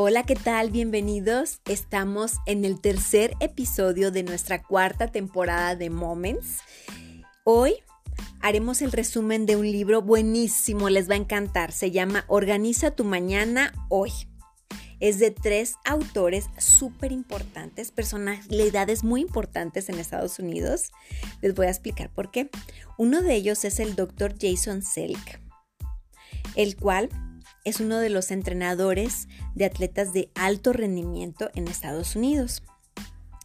Hola, ¿qué tal? Bienvenidos. Estamos en el tercer episodio de nuestra cuarta temporada de Moments. Hoy haremos el resumen de un libro buenísimo, les va a encantar. Se llama Organiza tu mañana hoy. Es de tres autores súper importantes, personalidades muy importantes en Estados Unidos. Les voy a explicar por qué. Uno de ellos es el doctor Jason Selk, el cual es uno de los entrenadores de atletas de alto rendimiento en Estados Unidos.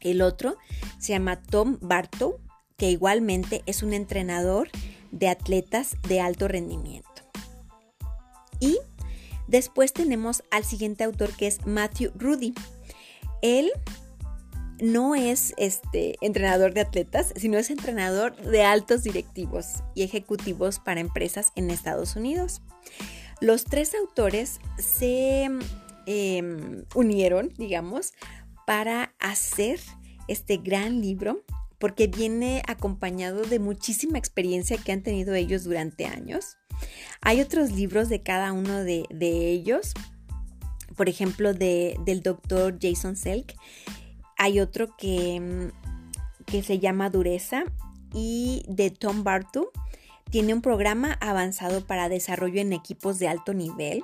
El otro se llama Tom Bartow, que igualmente es un entrenador de atletas de alto rendimiento. Y después tenemos al siguiente autor que es Matthew Rudy. Él no es este entrenador de atletas, sino es entrenador de altos directivos y ejecutivos para empresas en Estados Unidos. Los tres autores se em, unieron, digamos, para hacer este gran libro porque viene acompañado de muchísima experiencia que han tenido ellos durante años. Hay otros libros de cada uno de, ellos, por ejemplo, del doctor Jason Selk. Hay otro que, em, que se llama Dureza y de Tom Bartu tiene un programa avanzado para desarrollo en equipos de alto nivel.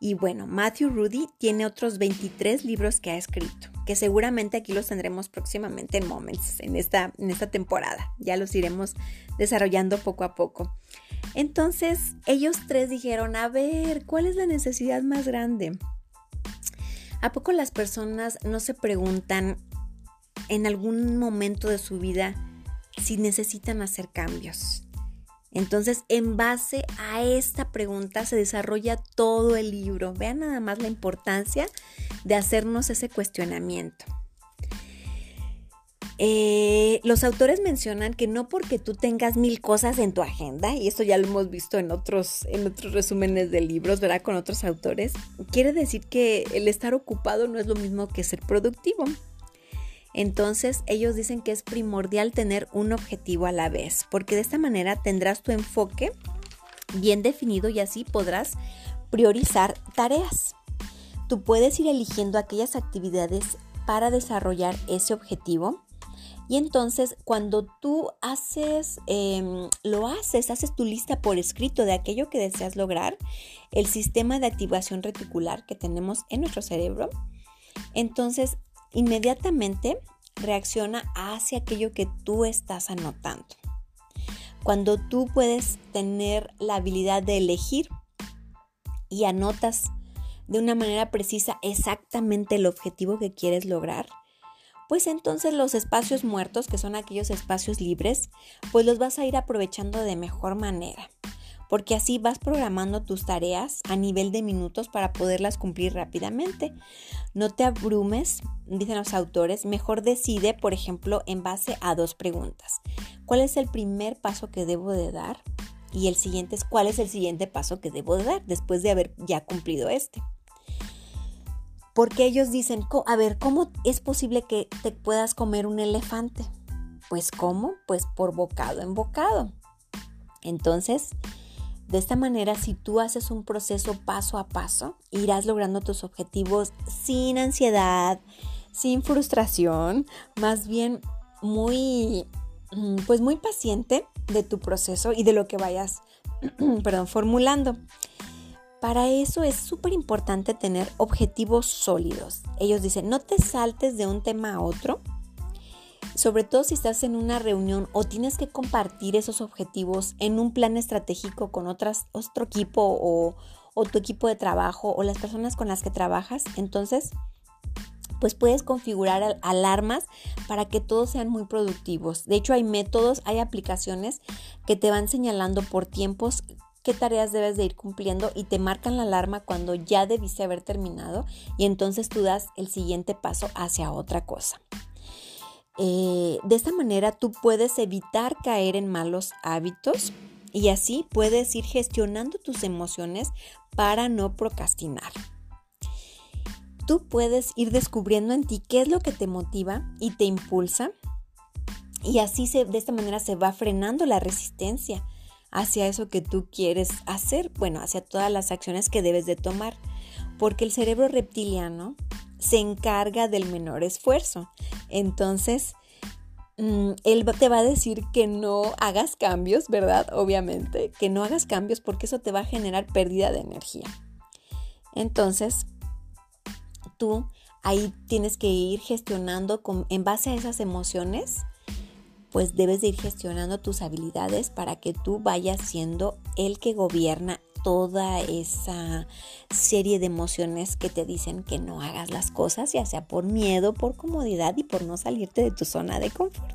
Y bueno, Matthew Rudy tiene otros 23 libros que ha escrito, que seguramente aquí los tendremos próximamente en Moments, en esta, en esta temporada. Ya los iremos desarrollando poco a poco. Entonces, ellos tres dijeron, a ver, ¿cuál es la necesidad más grande? ¿A poco las personas no se preguntan en algún momento de su vida si necesitan hacer cambios? Entonces, en base a esta pregunta se desarrolla todo el libro. Vean nada más la importancia de hacernos ese cuestionamiento. Eh, los autores mencionan que no porque tú tengas mil cosas en tu agenda, y esto ya lo hemos visto en otros, en otros resúmenes de libros, ¿verdad? Con otros autores, quiere decir que el estar ocupado no es lo mismo que ser productivo. Entonces ellos dicen que es primordial tener un objetivo a la vez, porque de esta manera tendrás tu enfoque bien definido y así podrás priorizar tareas. Tú puedes ir eligiendo aquellas actividades para desarrollar ese objetivo. Y entonces cuando tú haces, em, lo haces, haces tu lista por escrito de aquello que deseas lograr, el sistema de activación reticular que tenemos en nuestro cerebro, entonces inmediatamente reacciona hacia aquello que tú estás anotando. Cuando tú puedes tener la habilidad de elegir y anotas de una manera precisa exactamente el objetivo que quieres lograr, pues entonces los espacios muertos, que son aquellos espacios libres, pues los vas a ir aprovechando de mejor manera porque así vas programando tus tareas a nivel de minutos para poderlas cumplir rápidamente. No te abrumes, dicen los autores, mejor decide, por ejemplo, en base a dos preguntas. ¿Cuál es el primer paso que debo de dar? Y el siguiente es cuál es el siguiente paso que debo de dar después de haber ya cumplido este. Porque ellos dicen, a ver, ¿cómo es posible que te puedas comer un elefante? Pues ¿cómo? Pues por bocado en bocado. Entonces, de esta manera, si tú haces un proceso paso a paso, irás logrando tus objetivos sin ansiedad, sin frustración, más bien muy, mm, pues muy paciente de tu proceso y de lo que vayas, perdón, formulando. Para eso es súper importante tener objetivos sólidos. Ellos dicen, no te saltes de un tema a otro, sobre todo si estás en una reunión o tienes que compartir esos objetivos en un plan estratégico con otro equipo o, o tu equipo de trabajo o las personas con las que trabajas, entonces pues puedes configurar alarmas para que todos sean muy productivos. De hecho, hay métodos, hay aplicaciones que te van señalando por tiempos qué tareas debes de ir cumpliendo y te marcan la alarma cuando ya debiste haber terminado y entonces tú das el siguiente paso hacia otra cosa. Eh, de esta manera tú puedes evitar caer en malos hábitos y así puedes ir gestionando tus emociones para no procrastinar. Tú puedes ir descubriendo en ti qué es lo que te motiva y te impulsa y así de esta manera se va frenando la resistencia hacia eso que tú quieres hacer, bueno, hacia todas las acciones que debes de tomar porque el cerebro reptiliano se encarga del menor esfuerzo. Entonces, mm, él te va a decir que no hagas cambios, ¿verdad? Obviamente, que no hagas cambios porque eso te va a generar pérdida de energía. Entonces, tú ahí tienes que ir gestionando en base a esas emociones, pues debes de ir gestionando tus habilidades para que tú vayas siendo el que gobierna toda esa serie de emociones que te dicen que no hagas las cosas, ya sea por miedo, por comodidad y por no salirte de tu zona de confort.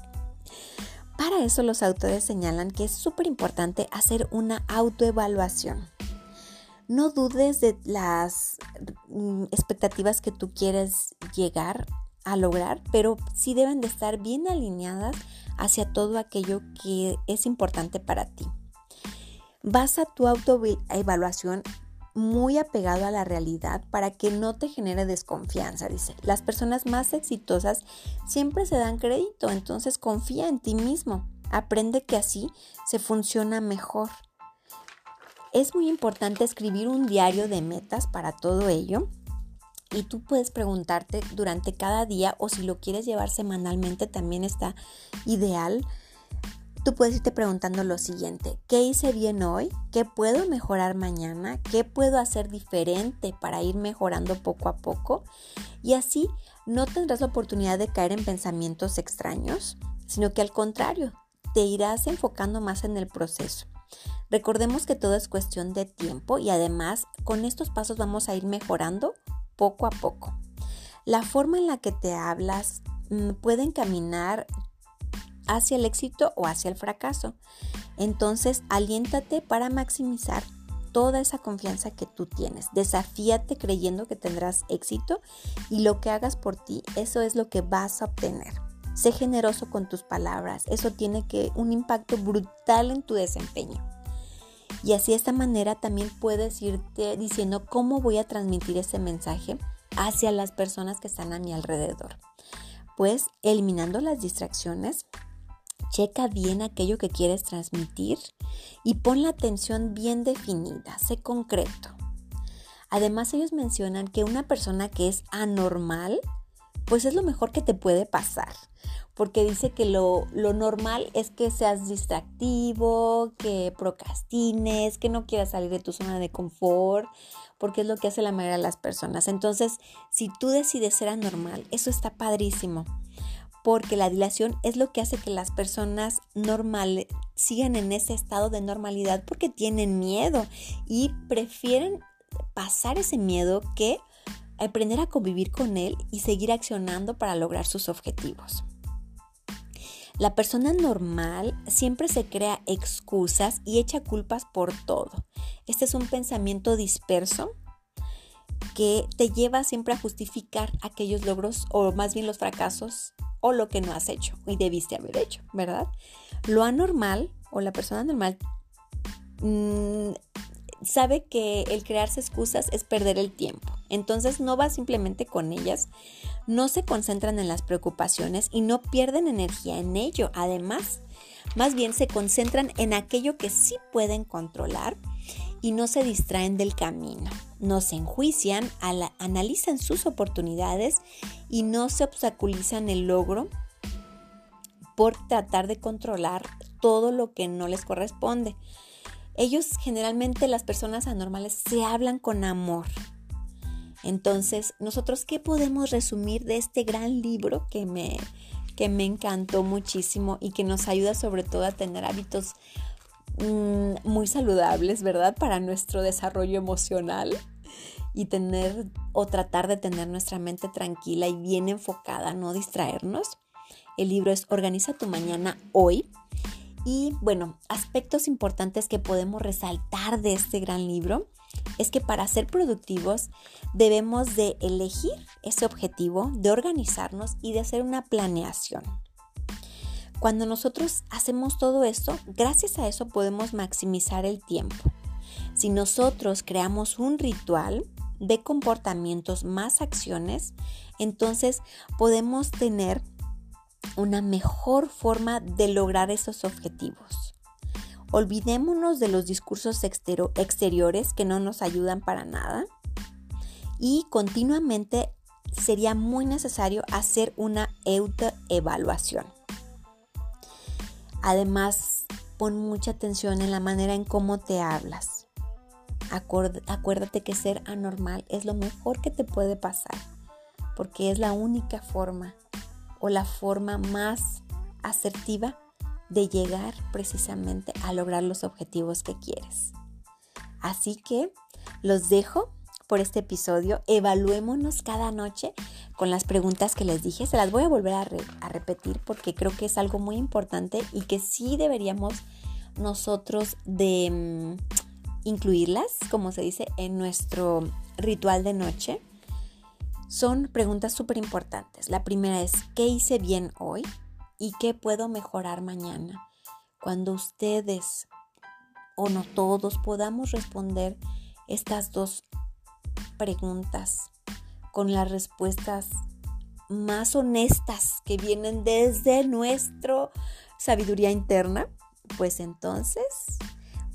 Para eso los autores señalan que es súper importante hacer una autoevaluación. No dudes de las mm, expectativas que tú quieres llegar a lograr, pero sí deben de estar bien alineadas hacia todo aquello que es importante para ti. Basa tu autoevaluación muy apegado a la realidad para que no te genere desconfianza, dice. Las personas más exitosas siempre se dan crédito, entonces confía en ti mismo. Aprende que así se funciona mejor. Es muy importante escribir un diario de metas para todo ello. Y tú puedes preguntarte durante cada día o si lo quieres llevar semanalmente también está ideal tú puedes irte preguntando lo siguiente, ¿qué hice bien hoy? ¿Qué puedo mejorar mañana? ¿Qué puedo hacer diferente para ir mejorando poco a poco? Y así no tendrás la oportunidad de caer en pensamientos extraños, sino que al contrario, te irás enfocando más en el proceso. Recordemos que todo es cuestión de tiempo y además con estos pasos vamos a ir mejorando poco a poco. La forma en la que te hablas mm, puede encaminar hacia el éxito o hacia el fracaso. Entonces, aliéntate para maximizar toda esa confianza que tú tienes. Desafíate creyendo que tendrás éxito y lo que hagas por ti, eso es lo que vas a obtener. Sé generoso con tus palabras, eso tiene que un impacto brutal en tu desempeño. Y así de esta manera también puedes irte diciendo cómo voy a transmitir ese mensaje hacia las personas que están a mi alrededor. Pues eliminando las distracciones, Checa bien aquello que quieres transmitir y pon la atención bien definida, sé concreto. Además ellos mencionan que una persona que es anormal, pues es lo mejor que te puede pasar, porque dice que lo, lo, normal es que seas distractivo, que procrastines, que no quieras salir de tu zona de confort, porque es lo que hace la mayoría de las personas. Entonces, si tú decides ser anormal, eso está padrísimo porque la dilación es lo que hace que las personas normales sigan en ese estado de normalidad porque tienen miedo y prefieren pasar ese miedo que aprender a convivir con él y seguir accionando para lograr sus objetivos. La persona normal siempre se crea excusas y echa culpas por todo. Este es un pensamiento disperso que te lleva siempre a justificar aquellos logros o más bien los fracasos o lo que no has hecho y debiste haber hecho, ¿verdad? Lo anormal o la persona normal mm, sabe que el crearse excusas es perder el tiempo. Entonces no va simplemente con ellas, no se concentran en las preocupaciones y no pierden energía en ello. Además, más bien se concentran en aquello que sí pueden controlar y no se distraen del camino, no se enjuician, analizan sus oportunidades y no se obstaculizan el logro por tratar de controlar todo lo que no les corresponde. Ellos generalmente las personas anormales se hablan con amor. Entonces, nosotros qué podemos resumir de este gran libro que me que me encantó muchísimo y que nos ayuda sobre todo a tener hábitos Mm, muy saludables, ¿verdad? Para nuestro desarrollo emocional y tener o tratar de tener nuestra mente tranquila y bien enfocada, no distraernos. El libro es Organiza tu mañana hoy. Y bueno, aspectos importantes que podemos resaltar de este gran libro es que para ser productivos debemos de elegir ese objetivo, de organizarnos y de hacer una planeación. Cuando nosotros hacemos todo esto, gracias a eso podemos maximizar el tiempo. Si nosotros creamos un ritual de comportamientos más acciones, entonces podemos tener una mejor forma de lograr esos objetivos. Olvidémonos de los discursos exteriores que no nos ayudan para nada y continuamente sería muy necesario hacer una autoevaluación. Además, pon mucha atención en la manera en cómo te hablas. acuérdate que ser anormal es lo mejor que te puede pasar, porque es la única forma o la forma más asertiva de llegar precisamente a lograr los objetivos que quieres. Así que los dejo por este episodio. Evaluémonos cada noche con las preguntas que les dije. Se las voy a volver a, repetir porque creo que es algo muy importante y que sí deberíamos nosotros de mm, incluirlas, como se dice, en nuestro ritual de noche. Son preguntas súper importantes. La primera es, ¿qué hice bien hoy? ¿Y qué puedo mejorar mañana? Cuando ustedes o no todos podamos responder estas dos preguntas con las respuestas más honestas que vienen desde nuestra sabiduría interna, pues entonces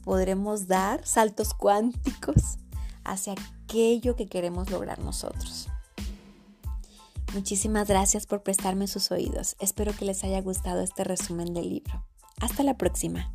podremos dar saltos cuánticos hacia aquello que queremos lograr nosotros. Muchísimas gracias por prestarme sus oídos. Espero que les haya gustado este resumen del libro. Hasta la próxima.